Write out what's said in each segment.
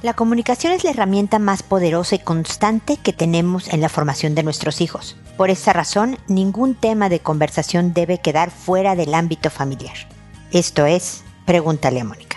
La comunicación es la herramienta más poderosa y constante que tenemos en la formación de nuestros hijos. Por esa razón, ningún tema de conversación debe quedar fuera del ámbito familiar. Esto es, pregúntale a Mónica.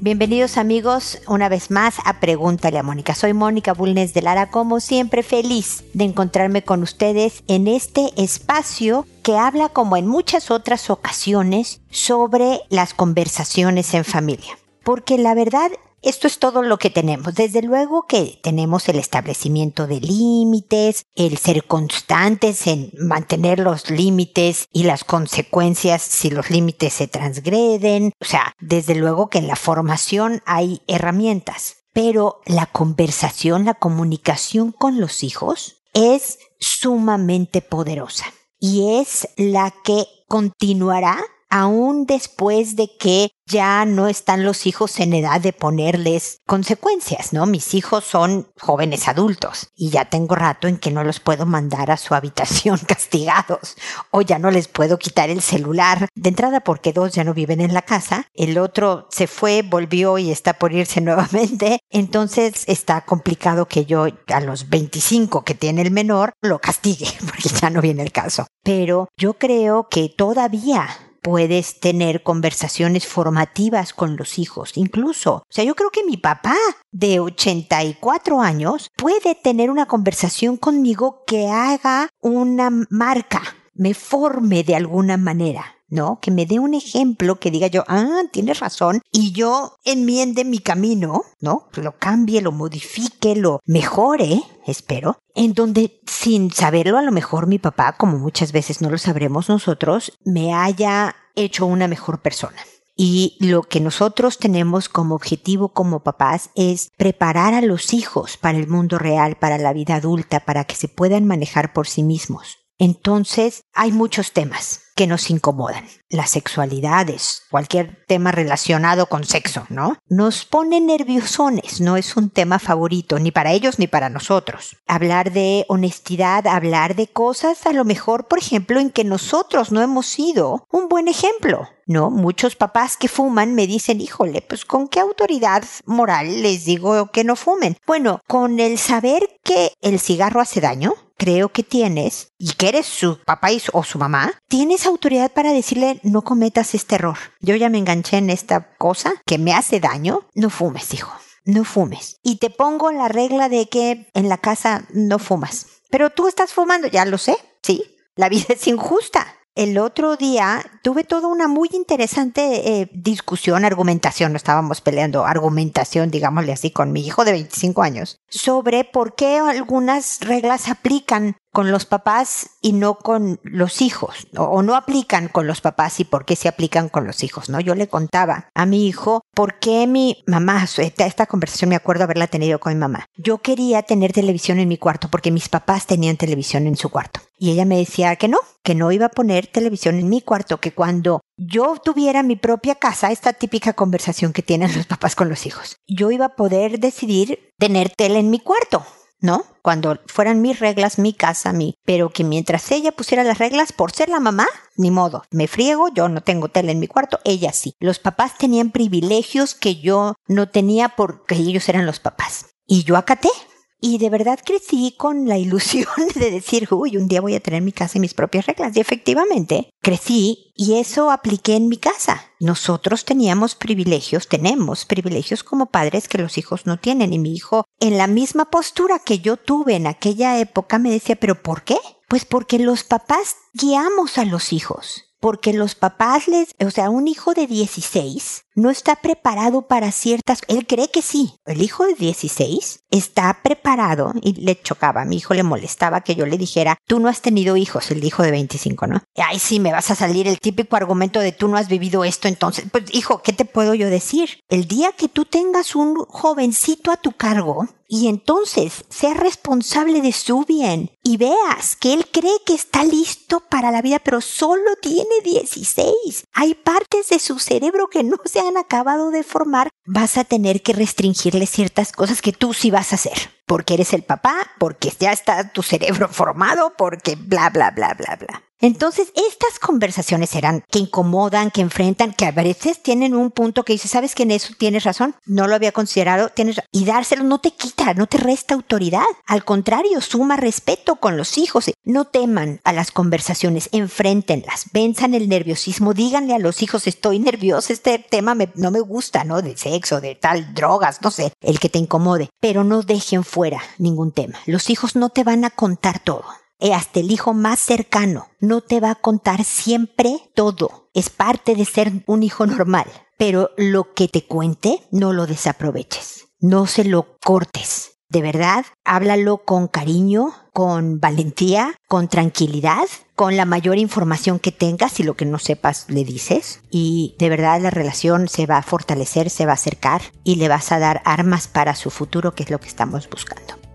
Bienvenidos amigos una vez más a Pregúntale a Mónica. Soy Mónica Bulnes de Lara, como siempre feliz de encontrarme con ustedes en este espacio que habla como en muchas otras ocasiones sobre las conversaciones en familia. Porque la verdad esto es todo lo que tenemos. Desde luego que tenemos el establecimiento de límites, el ser constantes en mantener los límites y las consecuencias si los límites se transgreden. O sea, desde luego que en la formación hay herramientas. Pero la conversación, la comunicación con los hijos es sumamente poderosa y es la que continuará aún después de que ya no están los hijos en edad de ponerles consecuencias, ¿no? Mis hijos son jóvenes adultos y ya tengo rato en que no los puedo mandar a su habitación castigados o ya no les puedo quitar el celular. De entrada porque dos ya no viven en la casa, el otro se fue, volvió y está por irse nuevamente, entonces está complicado que yo a los 25 que tiene el menor lo castigue porque ya no viene el caso. Pero yo creo que todavía puedes tener conversaciones formativas con los hijos, incluso. O sea, yo creo que mi papá de 84 años puede tener una conversación conmigo que haga una marca, me forme de alguna manera. ¿No? Que me dé un ejemplo que diga yo, ah, tienes razón, y yo enmiende mi camino, ¿no? Lo cambie, lo modifique, lo mejore, espero, en donde sin saberlo a lo mejor mi papá, como muchas veces no lo sabremos nosotros, me haya hecho una mejor persona. Y lo que nosotros tenemos como objetivo como papás es preparar a los hijos para el mundo real, para la vida adulta, para que se puedan manejar por sí mismos. Entonces, hay muchos temas que nos incomodan. Las sexualidades, cualquier tema relacionado con sexo, ¿no? Nos pone nerviosones, no es un tema favorito ni para ellos ni para nosotros. Hablar de honestidad, hablar de cosas a lo mejor, por ejemplo, en que nosotros no hemos sido un buen ejemplo. No, muchos papás que fuman me dicen, híjole, pues con qué autoridad moral les digo que no fumen. Bueno, con el saber que el cigarro hace daño, creo que tienes, y que eres su papá o su mamá, tienes autoridad para decirle no cometas este error. Yo ya me enganché en esta cosa que me hace daño. No fumes, hijo. No fumes. Y te pongo la regla de que en la casa no fumas. Pero tú estás fumando, ya lo sé, sí. La vida es injusta el otro día tuve toda una muy interesante eh, discusión, argumentación, no estábamos peleando, argumentación, digámosle así, con mi hijo de 25 años, sobre por qué algunas reglas aplican con los papás y no con los hijos, o, no aplican con los papás y por qué se aplican con los hijos, ¿no? Yo le contaba a mi hijo por qué mi mamá, esta, esta conversación me acuerdo haberla tenido con mi mamá. Yo quería tener televisión en mi cuarto porque mis papás tenían televisión en su cuarto. Y ella me decía que no, que no iba a poner televisión en mi cuarto, que cuando yo tuviera mi propia casa, esta típica conversación que tienen los papás con los hijos, yo iba a poder decidir tener tele en mi cuarto. ¿No? Cuando fueran mis reglas, mi casa, mi, pero que mientras ella pusiera las reglas, por ser la mamá, ni modo, me friego, yo no tengo tele en mi cuarto, ella sí. Los papás tenían privilegios que yo no tenía porque ellos eran los papás. Y yo acaté, y de verdad crecí con la ilusión de decir, uy, un día voy a tener mi casa y mis propias reglas. Y efectivamente, crecí y eso apliqué en mi casa. Nosotros teníamos privilegios, tenemos privilegios como padres que los hijos no tienen. Y mi hijo, en la misma postura que yo tuve en aquella época, me decía, pero ¿por qué? Pues porque los papás guiamos a los hijos porque los papás les, o sea, un hijo de 16 no está preparado para ciertas, él cree que sí, el hijo de 16 está preparado y le chocaba, a mi hijo le molestaba que yo le dijera, tú no has tenido hijos, el hijo de 25, ¿no? Ay, sí, me vas a salir el típico argumento de tú no has vivido esto, entonces, pues hijo, ¿qué te puedo yo decir? El día que tú tengas un jovencito a tu cargo, y entonces seas responsable de su bien y veas que él cree que está listo para la vida, pero solo tiene 16. Hay partes de su cerebro que no se han han acabado de formar, vas a tener que restringirles ciertas cosas que tú sí vas a hacer. Porque eres el papá, porque ya está tu cerebro formado, porque bla, bla, bla, bla, bla. Entonces, estas conversaciones serán que incomodan, que enfrentan, que a veces tienen un punto que dice, ¿sabes que en eso tienes razón? No lo había considerado, tienes Y dárselo no te quita, no te resta autoridad. Al contrario, suma respeto con los hijos. No teman a las conversaciones, enfréntenlas, venzan el nerviosismo, díganle a los hijos, estoy nervioso, este tema no me gusta, ¿no? De sexo, de tal, drogas, no sé, el que te incomode. Pero no dejen fuera ningún tema. Los hijos no te van a contar todo. Eh, hasta el hijo más cercano no te va a contar siempre todo. Es parte de ser un hijo normal. Pero lo que te cuente, no lo desaproveches. No se lo cortes. De verdad, háblalo con cariño, con valentía, con tranquilidad, con la mayor información que tengas y lo que no sepas le dices. Y de verdad la relación se va a fortalecer, se va a acercar y le vas a dar armas para su futuro, que es lo que estamos buscando.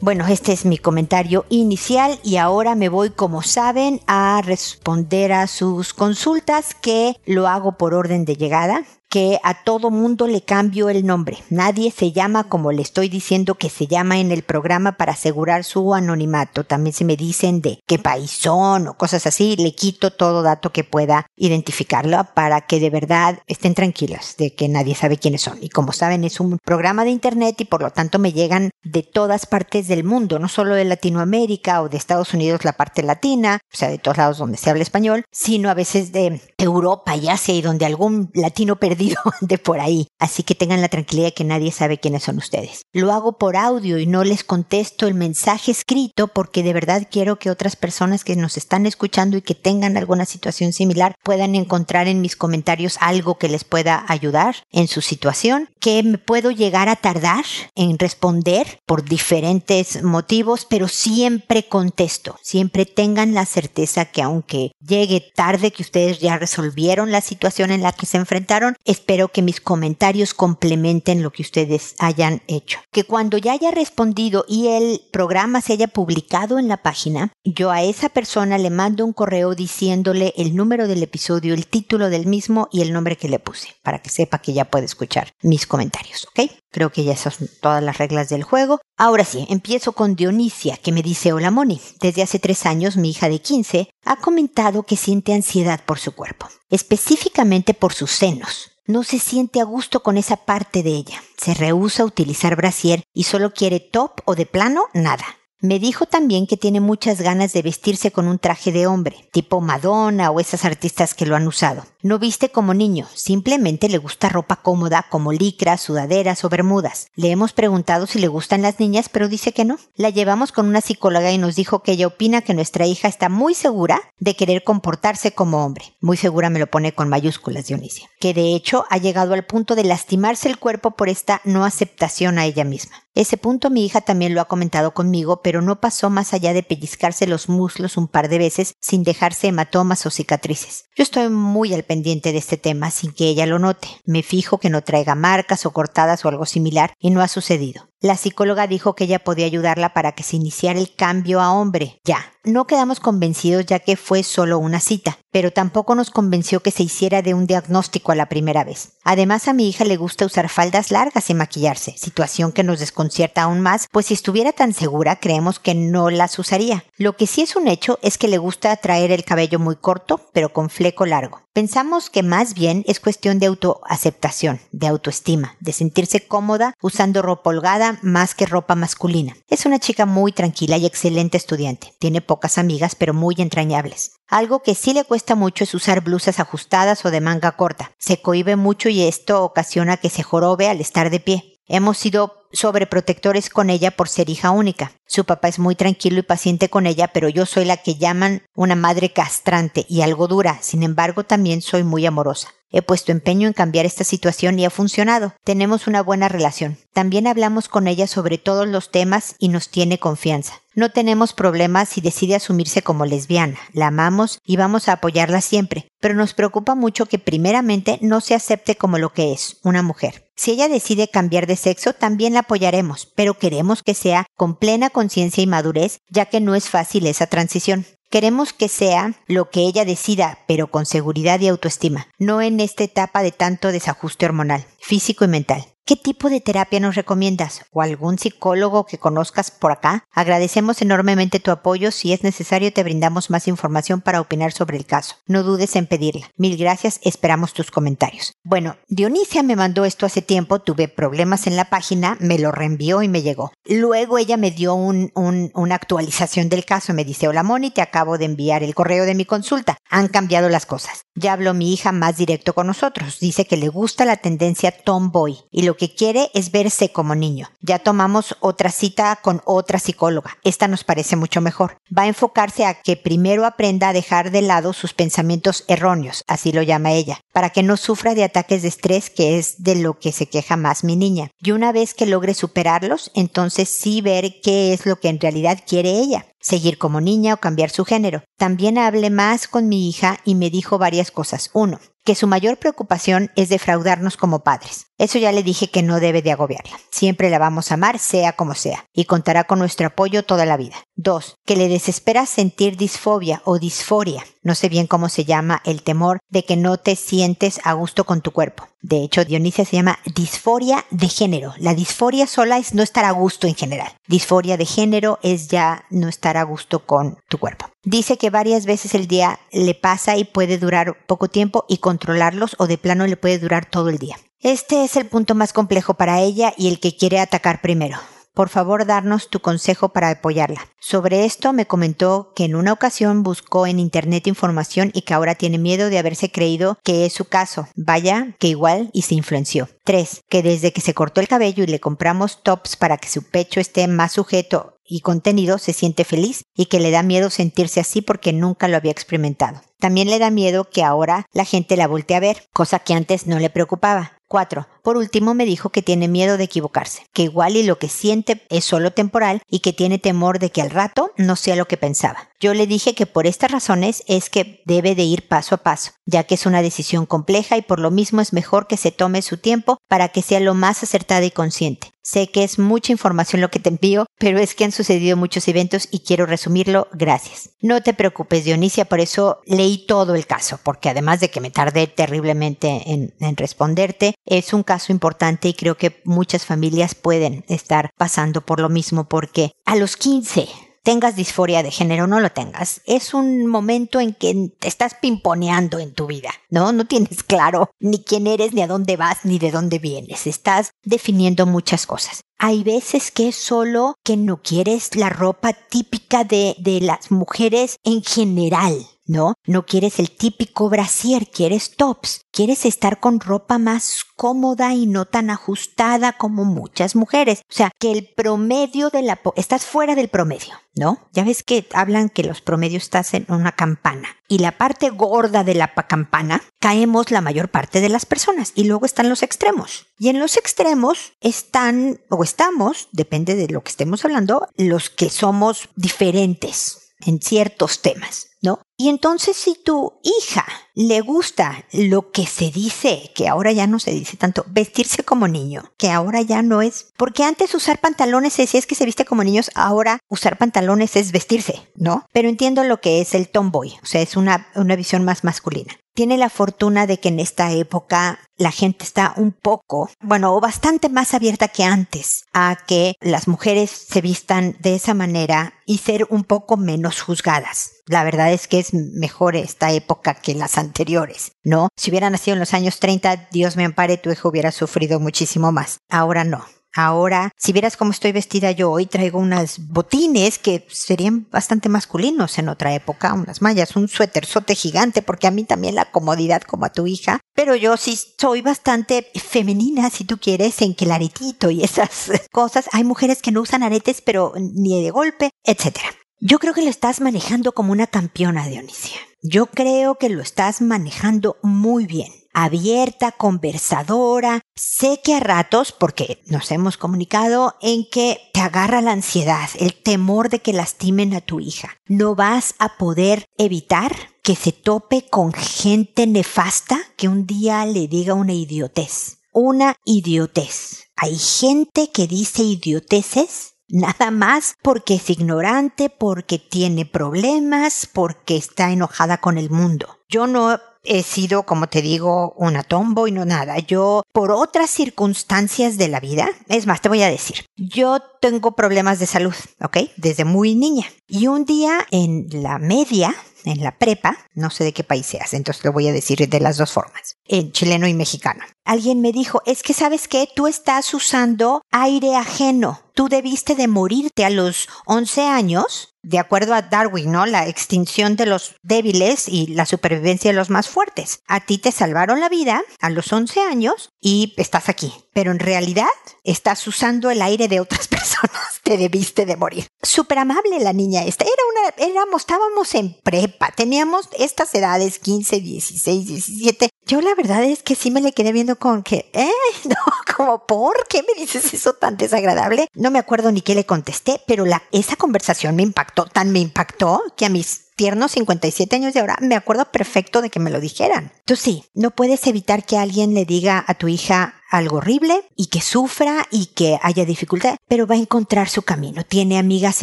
Bueno, este es mi comentario inicial y ahora me voy, como saben, a responder a sus consultas que lo hago por orden de llegada que a todo mundo le cambio el nombre. Nadie se llama como le estoy diciendo que se llama en el programa para asegurar su anonimato. También se me dicen de qué país son o cosas así. Le quito todo dato que pueda identificarlo para que de verdad estén tranquilas de que nadie sabe quiénes son. Y como saben, es un programa de internet y por lo tanto me llegan de todas partes del mundo, no solo de Latinoamérica o de Estados Unidos la parte latina, o sea, de todos lados donde se habla español, sino a veces de Europa y Asia donde algún latino perdido de por ahí. Así que tengan la tranquilidad que nadie sabe quiénes son ustedes. Lo hago por audio y no les contesto el mensaje escrito porque de verdad quiero que otras personas que nos están escuchando y que tengan alguna situación similar puedan encontrar en mis comentarios algo que les pueda ayudar en su situación, que me puedo llegar a tardar en responder por diferentes motivos, pero siempre contesto. Siempre tengan la certeza que aunque llegue tarde que ustedes ya resolvieron la situación en la que se enfrentaron, Espero que mis comentarios complementen lo que ustedes hayan hecho. Que cuando ya haya respondido y el programa se haya publicado en la página, yo a esa persona le mando un correo diciéndole el número del episodio, el título del mismo y el nombre que le puse, para que sepa que ya puede escuchar mis comentarios, ¿ok? Creo que ya son todas las reglas del juego. Ahora sí, empiezo con Dionisia, que me dice, hola Moni, desde hace tres años mi hija de 15 ha comentado que siente ansiedad por su cuerpo, específicamente por sus senos. No se siente a gusto con esa parte de ella. Se rehúsa a utilizar brasier y solo quiere top o de plano nada. Me dijo también que tiene muchas ganas de vestirse con un traje de hombre, tipo Madonna o esas artistas que lo han usado. No viste como niño, simplemente le gusta ropa cómoda como licras, sudaderas o bermudas. Le hemos preguntado si le gustan las niñas, pero dice que no. La llevamos con una psicóloga y nos dijo que ella opina que nuestra hija está muy segura de querer comportarse como hombre. Muy segura me lo pone con mayúsculas, Dionisia. Que de hecho ha llegado al punto de lastimarse el cuerpo por esta no aceptación a ella misma. Ese punto mi hija también lo ha comentado conmigo, pero no pasó más allá de pellizcarse los muslos un par de veces sin dejarse hematomas o cicatrices. Yo estoy muy al pendiente de este tema sin que ella lo note. Me fijo que no traiga marcas o cortadas o algo similar y no ha sucedido. La psicóloga dijo que ella podía ayudarla para que se iniciara el cambio a hombre. Ya. No quedamos convencidos ya que fue solo una cita, pero tampoco nos convenció que se hiciera de un diagnóstico a la primera vez. Además a mi hija le gusta usar faldas largas y maquillarse, situación que nos desconcierta aún más, pues si estuviera tan segura creemos que no las usaría. Lo que sí es un hecho es que le gusta traer el cabello muy corto, pero con fleco largo. Pensamos que más bien es cuestión de autoaceptación, de autoestima, de sentirse cómoda usando ropa holgada más que ropa masculina. Es una chica muy tranquila y excelente estudiante. Tiene pocas amigas, pero muy entrañables. Algo que sí le cuesta mucho es usar blusas ajustadas o de manga corta. Se cohibe mucho y esto ocasiona que se jorobe al estar de pie. Hemos sido sobreprotectores con ella por ser hija única. Su papá es muy tranquilo y paciente con ella, pero yo soy la que llaman una madre castrante y algo dura. Sin embargo, también soy muy amorosa. He puesto empeño en cambiar esta situación y ha funcionado. Tenemos una buena relación. También hablamos con ella sobre todos los temas y nos tiene confianza. No tenemos problemas si decide asumirse como lesbiana. La amamos y vamos a apoyarla siempre. Pero nos preocupa mucho que primeramente no se acepte como lo que es, una mujer. Si ella decide cambiar de sexo, también la apoyaremos, pero queremos que sea con plena conciencia y madurez, ya que no es fácil esa transición. Queremos que sea lo que ella decida, pero con seguridad y autoestima, no en esta etapa de tanto desajuste hormonal, físico y mental. ¿Qué tipo de terapia nos recomiendas? ¿O algún psicólogo que conozcas por acá? Agradecemos enormemente tu apoyo. Si es necesario, te brindamos más información para opinar sobre el caso. No dudes en pedirla. Mil gracias. Esperamos tus comentarios. Bueno, Dionisia me mandó esto hace tiempo. Tuve problemas en la página. Me lo reenvió y me llegó. Luego ella me dio una actualización del caso. Me dice, hola Moni, te acabo de enviar el correo de mi consulta. Han cambiado las cosas. Ya habló mi hija más directo con nosotros. Dice que le gusta la tendencia tomboy y lo que quiere es verse como niño. Ya tomamos otra cita con otra psicóloga. Esta nos parece mucho mejor. Va a enfocarse a que primero aprenda a dejar de lado sus pensamientos erróneos, así lo llama ella, para que no sufra de ataques de estrés, que es de lo que se queja más mi niña. Y una vez que logre superarlos, entonces sí ver qué es lo que en realidad quiere ella seguir como niña o cambiar su género. También hablé más con mi hija y me dijo varias cosas. Uno, que su mayor preocupación es defraudarnos como padres. Eso ya le dije que no debe de agobiarla. Siempre la vamos a amar, sea como sea, y contará con nuestro apoyo toda la vida. 2. Que le desespera sentir disfobia o disforia. No sé bien cómo se llama el temor de que no te sientes a gusto con tu cuerpo. De hecho, Dionisia se llama disforia de género. La disforia sola es no estar a gusto en general. Disforia de género es ya no estar a gusto con tu cuerpo. Dice que varias veces el día le pasa y puede durar poco tiempo y controlarlos o de plano le puede durar todo el día. Este es el punto más complejo para ella y el que quiere atacar primero por favor darnos tu consejo para apoyarla. Sobre esto me comentó que en una ocasión buscó en internet información y que ahora tiene miedo de haberse creído que es su caso. Vaya, que igual y se influenció. 3. Que desde que se cortó el cabello y le compramos tops para que su pecho esté más sujeto y contenido se siente feliz y que le da miedo sentirse así porque nunca lo había experimentado. También le da miedo que ahora la gente la voltee a ver, cosa que antes no le preocupaba. 4. Por último, me dijo que tiene miedo de equivocarse, que igual y lo que siente es solo temporal y que tiene temor de que al rato no sea lo que pensaba. Yo le dije que por estas razones es que debe de ir paso a paso, ya que es una decisión compleja y por lo mismo es mejor que se tome su tiempo para que sea lo más acertada y consciente. Sé que es mucha información lo que te envío, pero es que han sucedido muchos eventos y quiero resumirlo. Gracias. No te preocupes, Dionisia, por eso leí todo el caso, porque además de que me tardé terriblemente en, responderte, es un caso importante y creo que muchas familias pueden estar pasando por lo mismo, porque a los 15 tengas disforia de género no lo tengas, es un momento en que te estás pimponeando en tu vida, ¿no? No tienes claro ni quién eres, ni a dónde vas, ni de dónde vienes. Estás definiendo muchas cosas. Hay veces que es solo que no quieres la ropa típica de, de las mujeres en general, ¿no? No quieres el típico brasier, quieres tops, quieres estar con ropa más cómoda y no tan ajustada como muchas mujeres. O sea, que el promedio de la... estás fuera del promedio, ¿no? Ya ves que hablan que los promedios estás en una campana y la parte gorda de la campana caemos la mayor parte de las personas y luego están los extremos. Y en los extremos están o estamos, depende de lo que estemos hablando, los que somos diferentes en ciertos temas, Y entonces si tu hija le gusta lo que se dice, que ahora ya no se dice tanto, vestirse como niño, que ahora ya no es, porque antes usar pantalones si es que se viste como niños, ahora usar pantalones es vestirse, ¿no? Pero entiendo lo que es el tomboy, o sea, es una, una visión más masculina tiene la fortuna de que en esta época la gente está un poco, bueno, o bastante más abierta que antes a que las mujeres se vistan de esa manera y ser un poco menos juzgadas. La verdad es que es mejor esta época que las anteriores, ¿no? Si hubiera nacido en los años 30, Dios me ampare, tu hijo hubiera sufrido muchísimo más. Ahora no. Ahora, si vieras cómo estoy vestida yo hoy, traigo unas botines que serían bastante masculinos en otra época, unas mallas, un suéterzote gigante, porque a mí también la comodidad como a tu hija. Pero yo sí soy bastante femenina, si tú quieres, en que el aretito y esas cosas. Hay mujeres que no usan aretes, pero ni de golpe, etcétera. Yo creo que lo estás manejando como una campeona, Dionisia. Yo creo que lo estás manejando muy bien abierta, conversadora. Sé que a ratos, porque nos hemos comunicado, en que te agarra la ansiedad, el temor de que lastimen a tu hija. No vas a poder evitar que se tope con gente nefasta que un día le diga una idiotez una idiotez. Hay gente que dice idioteces nada más porque es ignorante, porque tiene problemas, porque está enojada con el mundo. Yo no he sido, como te digo, una tombo y no nada. Yo, por otras circunstancias de la vida, es más, te voy a decir, yo tengo problemas de salud, ¿ok? Desde muy niña. Y un día en la media, en la prepa, no sé de qué país seas, entonces lo voy a decir de las dos formas, en chileno y mexicano. Alguien me dijo, es que sabes que tú estás usando aire ajeno. Tú debiste de morirte a los 11 años de acuerdo a Darwin, ¿no? La extinción de los débiles y la supervivencia de los más fuertes. A ti te salvaron la vida a los 11 años y estás aquí. Pero en realidad estás usando el aire de otras personas. Te debiste de morir. Súper amable la niña esta. Era una, éramos, estábamos en prepa. Teníamos estas edades, 15, 16, 17. Yo la verdad es que sí me le quedé viendo con que, eh, no, como, ¿por qué me dices eso tan desagradable? No me acuerdo ni qué le contesté, pero la, esa conversación me impactó, tan me impactó que a mis tiernos 57 años de ahora me acuerdo perfecto de que me lo dijeran. Tú sí, no puedes evitar que alguien le diga a tu hija algo horrible y que sufra y que haya dificultad, pero va a encontrar su camino. Tiene amigas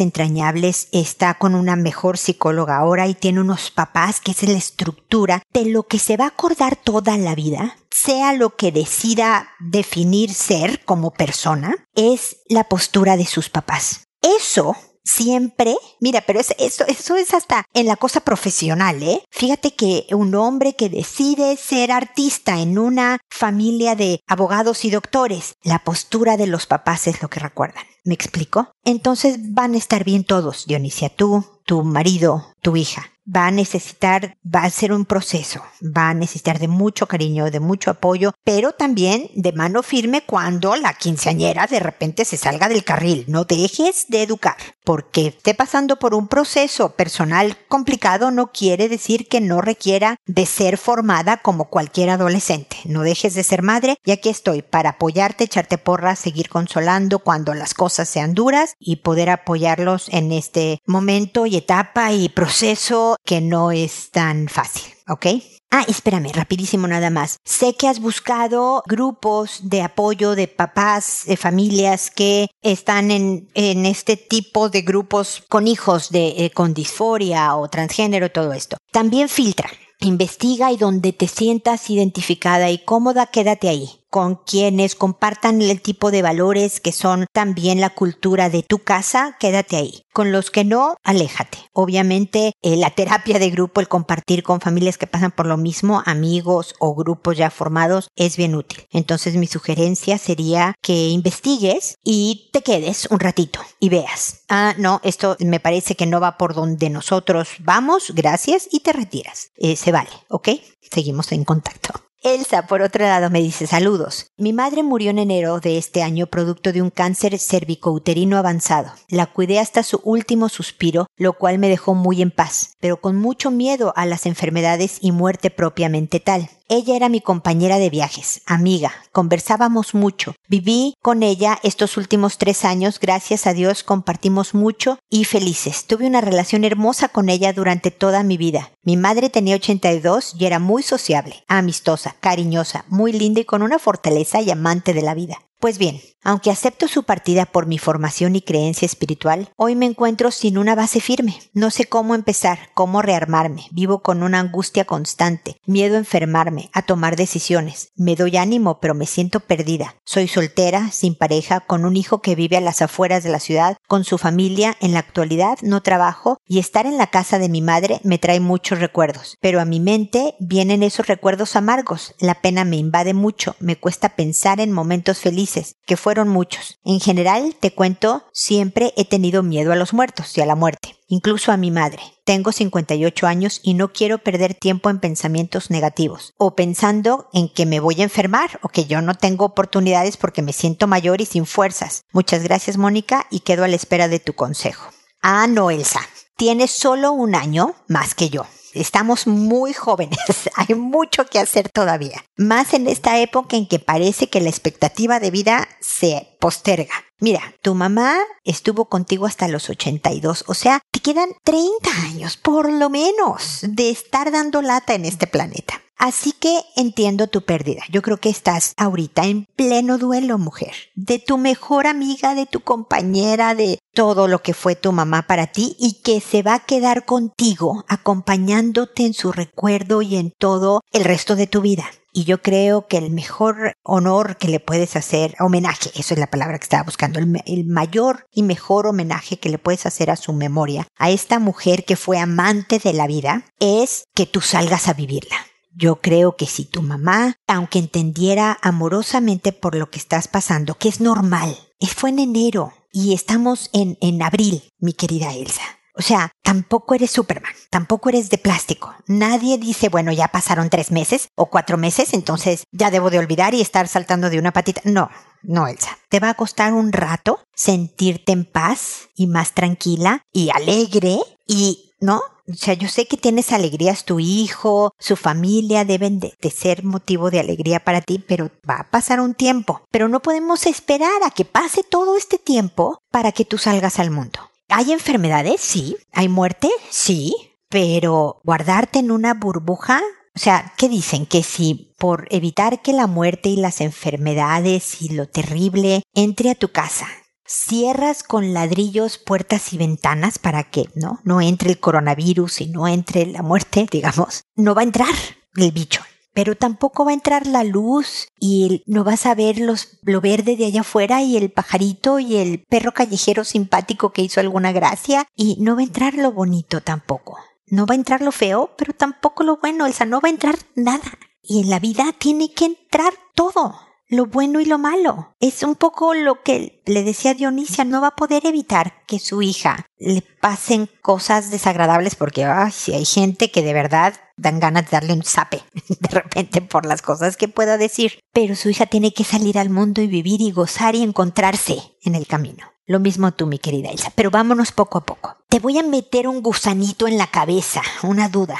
entrañables, está con una mejor psicóloga ahora y tiene unos papás que es la estructura de lo que se va a acordar toda la vida, sea lo que decida definir ser como persona, es la postura de sus papás. Eso siempre, mira, pero eso, eso es hasta en la cosa profesional, ¿eh? Fíjate que un hombre que decide ser artista en una familia de abogados y doctores, la postura de los papás es lo que recuerdan. ¿Me explico? Entonces van a estar bien todos, Dionisia, tú, tu marido, tu hija va a necesitar, va a ser un proceso, va a necesitar de mucho cariño, de mucho apoyo, pero también de mano firme cuando la quinceañera de repente se salga del carril. No dejes de educar, porque esté pasando por un proceso personal complicado no quiere decir que no requiera de ser formada como cualquier adolescente. No dejes de ser madre y aquí estoy para apoyarte, echarte porras, seguir consolando cuando las cosas sean duras y poder apoyarlos en este momento y etapa y proceso que no es tan fácil, ¿ok? Ah, espérame, rapidísimo nada más. Sé que has buscado grupos de apoyo de papás, de familias que están en, en este tipo de grupos con hijos de, eh, con disforia o transgénero, todo esto. También filtra. Investiga y donde te sientas identificada y cómoda, quédate ahí con quienes compartan el tipo de valores que son también la cultura de tu casa, quédate ahí. Con los que no, aléjate. Obviamente, eh, la terapia de grupo, el compartir con familias que pasan por lo mismo, amigos o grupos ya formados, es bien útil. Entonces, mi sugerencia sería que investigues y te quedes un ratito y veas. Ah, no, esto me parece que no va por donde nosotros vamos, gracias, y te retiras. Eh, se vale, ¿ok? Seguimos en contacto. Elsa, por otro lado, me dice saludos. Mi madre murió en enero de este año producto de un cáncer cervicouterino avanzado. La cuidé hasta su último suspiro, lo cual me dejó muy en paz, pero con mucho miedo a las enfermedades y muerte propiamente tal. Ella era mi compañera de viajes, amiga, conversábamos mucho. Viví con ella estos últimos tres años, gracias a Dios compartimos mucho y felices. Tuve una relación hermosa con ella durante toda mi vida. Mi madre tenía 82 y era muy sociable, amistosa, cariñosa, muy linda y con una fortaleza y amante de la vida. Pues bien, aunque acepto su partida por mi formación y creencia espiritual, hoy me encuentro sin una base firme. No sé cómo empezar, cómo rearmarme. Vivo con una angustia constante, miedo a enfermarme, a tomar decisiones. Me doy ánimo, pero me siento perdida. Soy soltera, sin pareja, con un hijo que vive a las afueras de la ciudad, con su familia. En la actualidad no trabajo y estar en la casa de mi madre me trae muchos recuerdos. Pero a mi mente vienen esos recuerdos amargos. La pena me invade mucho, me cuesta pensar en momentos felices, que fueron muchos. En general, te cuento, siempre he tenido miedo a los muertos y a la muerte, incluso a mi madre. Tengo 58 años y no quiero perder tiempo en pensamientos negativos o pensando en que me voy a enfermar o que yo no tengo oportunidades porque me siento mayor y sin fuerzas. Muchas gracias, Mónica, y quedo a la espera de tu consejo. Ah, no, Elsa. Tienes solo un año más que yo. Estamos muy jóvenes, hay mucho que hacer todavía. Más en esta época en que parece que la expectativa de vida se posterga. Mira, tu mamá estuvo contigo hasta los 82, o sea, te quedan 30 años por lo menos de estar dando lata en este planeta. Así que entiendo tu pérdida. Yo creo que estás ahorita en pleno duelo, mujer, de tu mejor amiga, de tu compañera, de todo lo que fue tu mamá para ti y que se va a quedar contigo, acompañándote en su recuerdo y en todo el resto de tu vida. Y yo creo que el mejor honor que le puedes hacer, homenaje, eso es la palabra que estaba buscando, el, mayor y mejor homenaje que le puedes hacer a su memoria, a esta mujer que fue amante de la vida, es que tú salgas a vivirla. Yo creo que si tu mamá, aunque entendiera amorosamente por lo que estás pasando, que es normal, fue en enero y estamos en, en abril, mi querida Elsa. O sea, tampoco eres Superman, tampoco eres de plástico. Nadie dice, bueno, ya pasaron tres meses o cuatro meses, entonces ya debo de olvidar y estar saltando de una patita. No, no, Elsa. Te va a costar un rato sentirte en paz y más tranquila y alegre y, ¿no? O sea, yo sé que tienes alegrías, tu hijo, su familia deben de, de, ser motivo de alegría para ti, pero va a pasar un tiempo. Pero no podemos esperar a que pase todo este tiempo para que tú salgas al mundo. ¿Hay enfermedades? Sí. ¿Hay muerte? Sí. Pero guardarte en una burbuja, o sea, ¿qué dicen? Que si por evitar que la muerte y las enfermedades y lo terrible entre a tu casa, cierras con ladrillos puertas y ventanas para que no no entre el coronavirus y no entre la muerte, digamos, no va a entrar el bicho pero tampoco va a entrar la luz y no vas a ver los, lo verde de allá afuera y el pajarito y el perro callejero simpático que hizo alguna gracia. Y no va a entrar lo bonito tampoco. No va a entrar lo feo, pero tampoco lo bueno, Elsa, no va a entrar nada. Y en la vida tiene que entrar todo lo bueno y lo malo. Es un poco lo que le decía Dionisia, no va a poder evitar que su hija le pasen cosas desagradables porque si hay gente que de verdad dan ganas de darle un zape de repente por las cosas que pueda decir. Pero su hija tiene que salir al mundo y vivir y gozar y encontrarse en el camino. Lo mismo tú, mi querida Elsa, pero vámonos poco a poco. Te voy a meter un gusanito en la cabeza, una duda.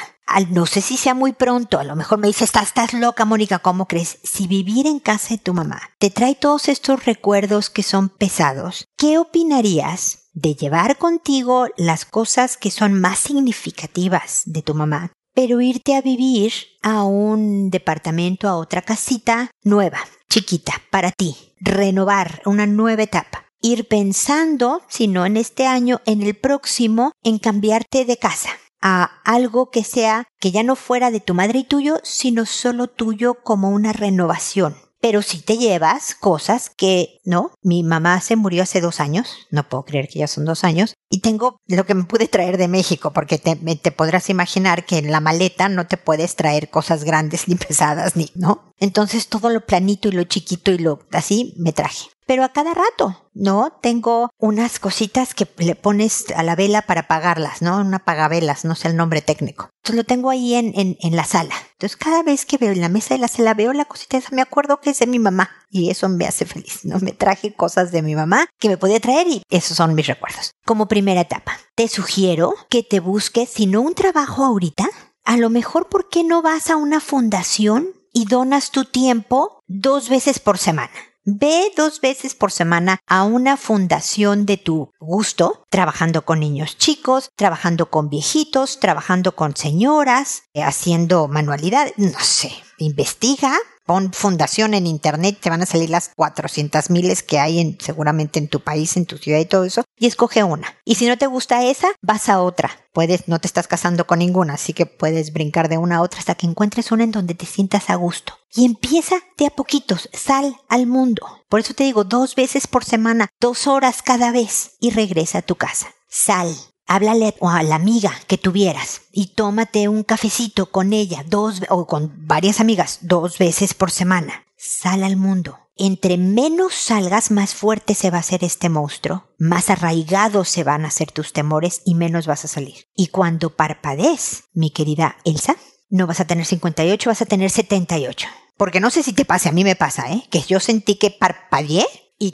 No sé si sea muy pronto, a lo mejor me dices, estás, estás loca, Mónica, ¿cómo crees? Si vivir en casa de tu mamá te trae todos estos recuerdos que son pesados, ¿qué opinarías de llevar contigo las cosas que son más significativas de tu mamá, pero irte a vivir a un departamento, a otra casita nueva, chiquita, para ti, renovar una nueva etapa? ir pensando, si no en este año, en el próximo, en cambiarte de casa a algo que sea que ya no fuera de tu madre y tuyo, sino solo tuyo como una renovación. Pero si te llevas cosas que, ¿no? Mi mamá se murió hace dos años, no puedo creer que ya son dos años, y tengo lo que me pude traer de México, porque te, te podrás imaginar que en la maleta no te puedes traer cosas grandes ni pesadas, ni, ¿no? Entonces todo lo planito y lo chiquito y lo así me traje pero a cada rato, ¿no? Tengo unas cositas que le pones a la vela para apagarlas, ¿no? Una apagavelas, no sé el nombre técnico. Entonces lo tengo ahí en, en, la sala. Entonces cada vez que veo en la mesa de la sala, veo la cosita esa, me acuerdo que es de mi mamá y eso me hace feliz, ¿no? Me traje cosas de mi mamá que me podía traer y esos son mis recuerdos. Como primera etapa, te sugiero que te busques, si no un trabajo ahorita, a lo mejor, ¿por qué no vas a una fundación y donas tu tiempo dos veces por semana? Ve dos veces por semana a una fundación de tu gusto, trabajando con niños chicos, trabajando con viejitos, trabajando con señoras, eh, haciendo manualidades, no sé, investiga, pon fundación en internet, te van a salir las 400 miles que hay en, seguramente en tu país, en tu ciudad y todo eso, y escoge una. Y si no te gusta esa, vas a otra. Puedes, no te estás casando con ninguna, así que puedes brincar de una a otra hasta que encuentres una en donde te sientas a gusto. Y empieza de a poquitos, sal al mundo. Por eso te digo, dos veces por semana, dos horas cada vez, y regresa a tu casa. Sal, háblale a la amiga que tuvieras y tómate un cafecito con ella dos o con varias amigas dos veces por semana. Sal al mundo. Entre menos salgas, más fuerte se va a hacer este monstruo, más arraigados se van a hacer tus temores y menos vas a salir. Y cuando parpadees, mi querida Elsa, no vas a tener 58, vas a tener 78. Porque no sé si te pase, a mí me pasa, ¿eh? Que yo sentí que parpadeé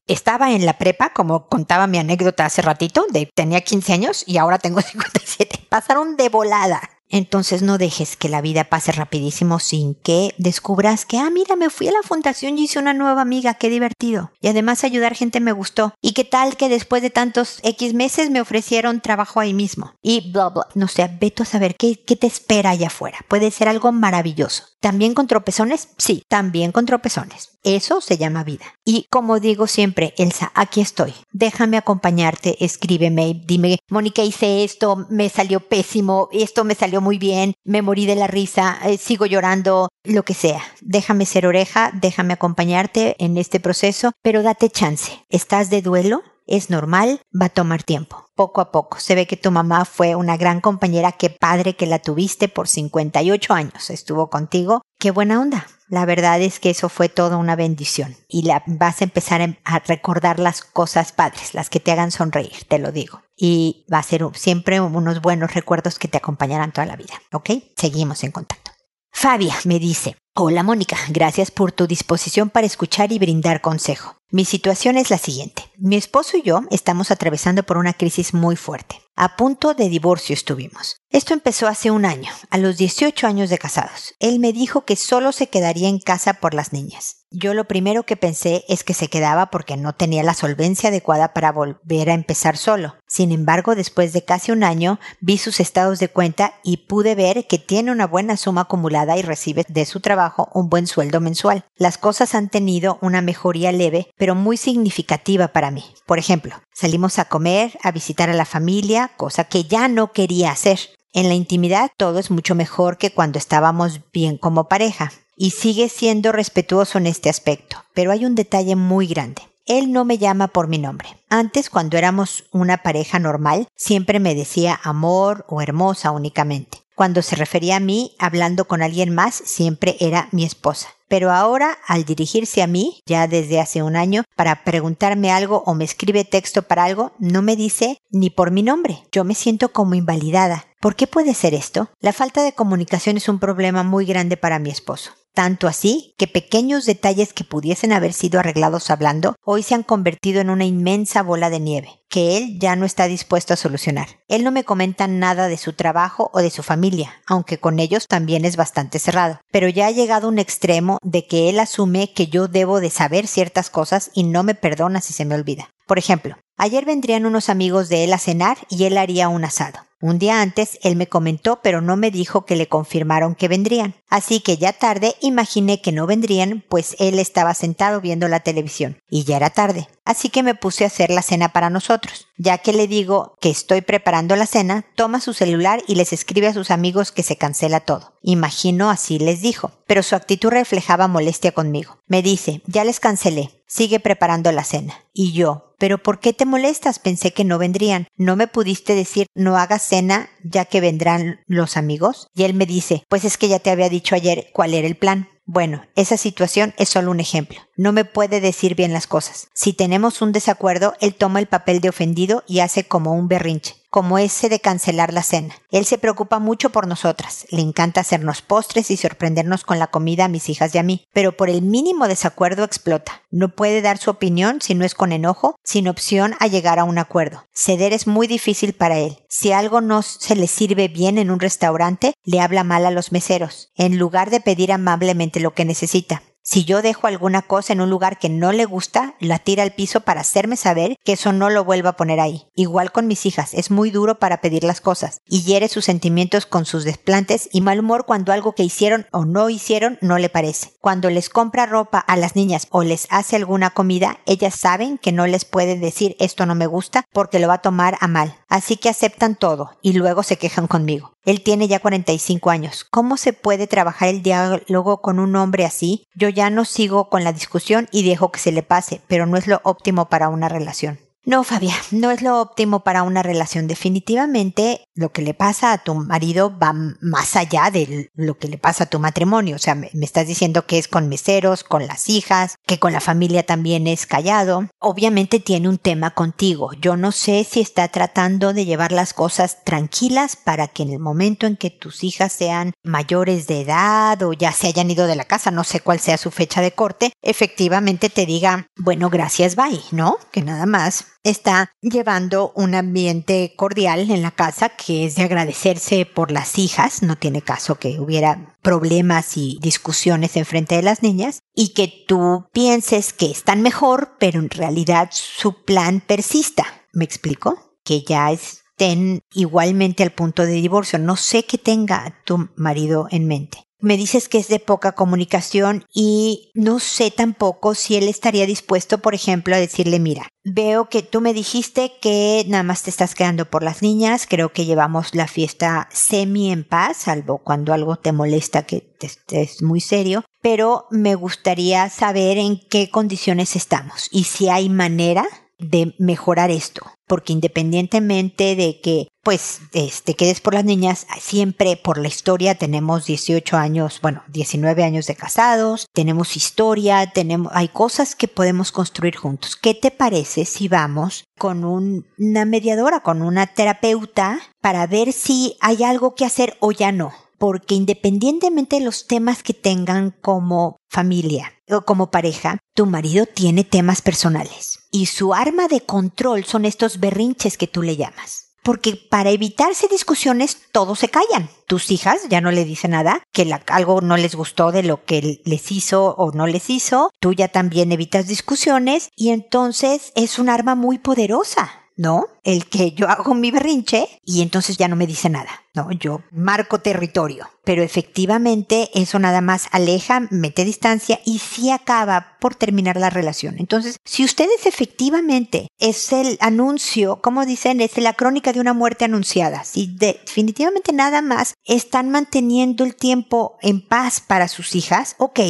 estaba en la prepa, como contaba mi anécdota hace ratito, de tenía 15 años y ahora tengo 57. Pasaron de volada. Entonces no dejes que la vida pase rapidísimo sin que descubras que, ah, mira, me fui a la fundación y hice una nueva amiga, qué divertido. Y además ayudar gente me gustó. Y qué tal que después de tantos X meses me ofrecieron trabajo ahí mismo. Y bla, bla. No sé, veto a saber qué te espera allá afuera. Puede ser algo maravilloso. ¿También con tropezones? Sí, también con tropezones. Eso se llama vida. Y como digo siempre, Elsa, aquí estoy. Déjame acompañarte, escríbeme, dime, Mónica, hice esto, me salió pésimo, esto me salió muy bien, me morí de la risa, eh, sigo llorando, lo que sea. Déjame ser oreja, déjame acompañarte en este proceso, pero date chance. ¿Estás de duelo? es normal, va a tomar tiempo. Poco a poco. Se ve que tu mamá fue una gran compañera, qué padre que la tuviste por 58 años. Estuvo contigo. Qué buena onda. La verdad es que eso fue toda una bendición. Y la, vas a empezar a recordar las cosas padres, las que te hagan sonreír, te lo digo. Y va a ser siempre unos buenos recuerdos que te acompañarán toda la vida. ¿Ok? Seguimos en contacto. Fabia me dice, Hola Mónica, gracias por tu disposición para escuchar y brindar consejo. Mi situación es la siguiente. Mi esposo y yo estamos atravesando por una crisis muy fuerte. A punto de divorcio estuvimos. Esto empezó hace un año, a los 18 años de casados. Él me dijo que solo se quedaría en casa por las niñas. Yo lo primero que pensé es que se quedaba porque no tenía la solvencia adecuada para volver a empezar solo. Sin embargo, después de casi un año, vi sus estados de cuenta y pude ver que tiene una buena suma acumulada y recibe de su trabajo un buen sueldo mensual. Las cosas han tenido una mejoría leve, pero muy significativa para mí. Por ejemplo, salimos a comer, a visitar a la familia, cosa que ya no quería hacer. En la intimidad todo es mucho mejor que cuando estábamos bien como pareja y sigue siendo respetuoso en este aspecto. Pero hay un detalle muy grande. Él no me llama por mi nombre. Antes, cuando éramos una pareja normal, siempre me decía amor o hermosa únicamente. Cuando se refería a mí, hablando con alguien más, siempre era mi esposa. Pero ahora, al dirigirse a mí, ya desde hace un año, para preguntarme algo o me escribe texto para algo, no me dice ni por mi nombre. Yo me siento como invalidada. ¿Por qué puede ser esto? La falta de comunicación es un problema muy grande para mi esposo. Tanto así que pequeños detalles que pudiesen haber sido arreglados hablando hoy se han convertido en una inmensa bola de nieve que él ya no está dispuesto a solucionar. Él no me comenta nada de su trabajo o de su familia, aunque con ellos también es bastante cerrado. Pero ya ha llegado un extremo de que él asume que yo debo de saber ciertas cosas y no me perdona si se me olvida. Por ejemplo, ayer vendrían unos amigos de él a cenar y él haría un asado. Un día antes él me comentó, pero no me dijo que le confirmaron que vendrían. Así que ya tarde imaginé que no vendrían, pues él estaba sentado viendo la televisión. Y ya era tarde. Así que me puse a hacer la cena para nosotros. Ya que le digo que estoy preparando la cena, toma su celular y les escribe a sus amigos que se cancela todo. Imagino así les dijo. Pero su actitud reflejaba molestia conmigo. Me dice, ya les cancelé. Sigue preparando la cena. Y yo, ¿pero por qué te molestas? Pensé que no vendrían. ¿No me pudiste decir no hagas cena ya que vendrán los amigos? Y él me dice, pues es que ya te había dicho ayer cuál era el plan. Bueno, esa situación es solo un ejemplo. No me puede decir bien las cosas. Si tenemos un desacuerdo, él toma el papel de ofendido y hace como un berrinche como ese de cancelar la cena. Él se preocupa mucho por nosotras, le encanta hacernos postres y sorprendernos con la comida a mis hijas y a mí, pero por el mínimo desacuerdo explota. No puede dar su opinión si no es con enojo, sin opción a llegar a un acuerdo. Ceder es muy difícil para él. Si algo no se le sirve bien en un restaurante, le habla mal a los meseros, en lugar de pedir amablemente lo que necesita. Si yo dejo alguna cosa en un lugar que no le gusta, la tira al piso para hacerme saber que eso no lo vuelva a poner ahí. Igual con mis hijas, es muy duro para pedir las cosas y hiere sus sentimientos con sus desplantes y mal humor cuando algo que hicieron o no hicieron no le parece. Cuando les compra ropa a las niñas o les hace alguna comida, ellas saben que no les puede decir esto no me gusta porque lo va a tomar a mal. Así que aceptan todo y luego se quejan conmigo. Él tiene ya 45 años. ¿Cómo se puede trabajar el diálogo con un hombre así? Yo ya no sigo con la discusión y dejo que se le pase, pero no es lo óptimo para una relación. No, Fabia, no es lo óptimo para una relación. Definitivamente lo que le pasa a tu marido va más allá de lo que le pasa a tu matrimonio. O sea, me, estás diciendo que es con meseros, con las hijas, que con la familia también es callado. Obviamente tiene un tema contigo. Yo no sé si está tratando de llevar las cosas tranquilas para que en el momento en que tus hijas sean mayores de edad o ya se hayan ido de la casa, no sé cuál sea su fecha de corte, efectivamente te diga, bueno, gracias, bye, ¿no? Que nada más está llevando un ambiente cordial en la casa que es de agradecerse por las hijas, no tiene caso que hubiera problemas y discusiones en frente de las niñas y que tú pienses que están mejor, pero en realidad su plan persista. ¿Me explico? Que ya estén igualmente al punto de divorcio. No sé qué tenga tu marido en mente. Me dices que es de poca comunicación y no sé tampoco si él estaría dispuesto, por ejemplo, a decirle, mira, veo que tú me dijiste que nada más te estás quedando por las niñas, creo que llevamos la fiesta semi en paz, salvo cuando algo te molesta que te estés muy serio, pero me gustaría saber en qué condiciones estamos y si hay manera de mejorar esto, porque independientemente de que pues este quedes por las niñas, siempre por la historia tenemos 18 años, bueno, 19 años de casados, tenemos historia, tenemos hay cosas que podemos construir juntos. ¿Qué te parece si vamos con una mediadora, con una terapeuta para ver si hay algo que hacer o ya no? porque independientemente de los temas que tengan como familia o como pareja, tu marido tiene temas personales y su arma de control son estos berrinches que tú le llamas. Porque para evitarse discusiones todos se callan. Tus hijas ya no le dicen nada, que algo no les gustó de lo que les hizo o no les hizo. Tú ya también evitas discusiones y entonces es un arma muy poderosa. ¿No? El que yo hago mi berrinche y entonces ya no me dice nada, ¿no? Yo marco territorio. Pero efectivamente eso nada más aleja, mete distancia y sí acaba por terminar la relación. Entonces, si ustedes efectivamente es el anuncio, como dicen, es la crónica de una muerte anunciada, si definitivamente nada más están manteniendo el tiempo en paz para sus hijas, ok,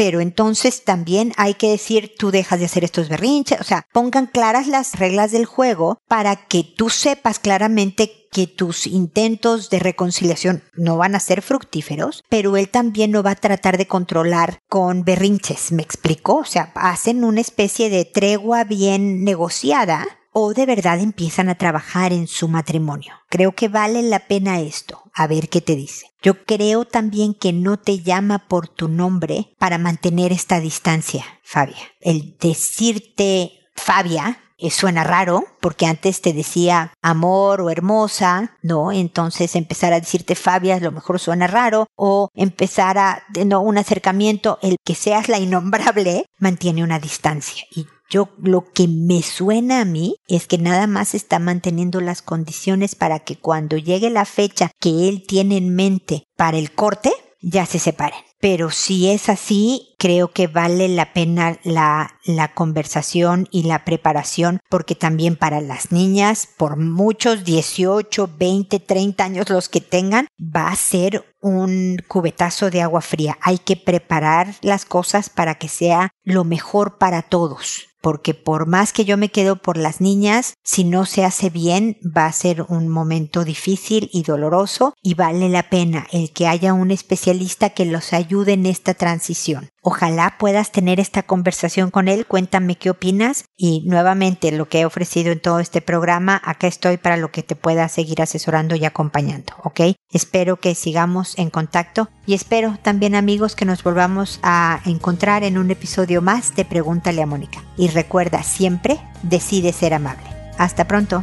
pero entonces también hay que decir tú dejas de hacer estos berrinches, o sea, pongan claras las reglas del juego para que tú sepas claramente que tus intentos de reconciliación no van a ser fructíferos, pero él también no va a tratar de controlar con berrinches, ¿me explicó? O sea, hacen una especie de tregua bien negociada o de verdad empiezan a trabajar en su matrimonio. Creo que vale la pena esto, a ver qué te dice. Yo creo también que no te llama por tu nombre para mantener esta distancia, Fabia. El decirte Fabia eh, suena raro, porque antes te decía amor o hermosa, ¿no? Entonces empezar a decirte Fabia a lo mejor suena raro, o empezar a, no, un acercamiento, el que seas la innombrable, mantiene una distancia. Yo lo que me suena a mí es que nada más está manteniendo las condiciones para que cuando llegue la fecha que él tiene en mente para el corte, ya se separen. Pero si es así, creo que vale la pena la, la conversación y la preparación, porque también para las niñas, por muchos 18, 20, 30 años los que tengan, va a ser un cubetazo de agua fría. Hay que preparar las cosas para que sea lo mejor para todos porque por más que yo me quedo por las niñas, si no se hace bien va a ser un momento difícil y doloroso y vale la pena el que haya un especialista que los ayude en esta transición. Ojalá puedas tener esta conversación con él, cuéntame qué opinas y nuevamente lo que he ofrecido en todo este programa, acá estoy para lo que te pueda seguir asesorando y acompañando, ¿ok? Espero que sigamos en contacto y espero también amigos que nos volvamos a encontrar en un episodio más de Pregúntale a Mónica. Y recuerda siempre, decide ser amable. Hasta pronto.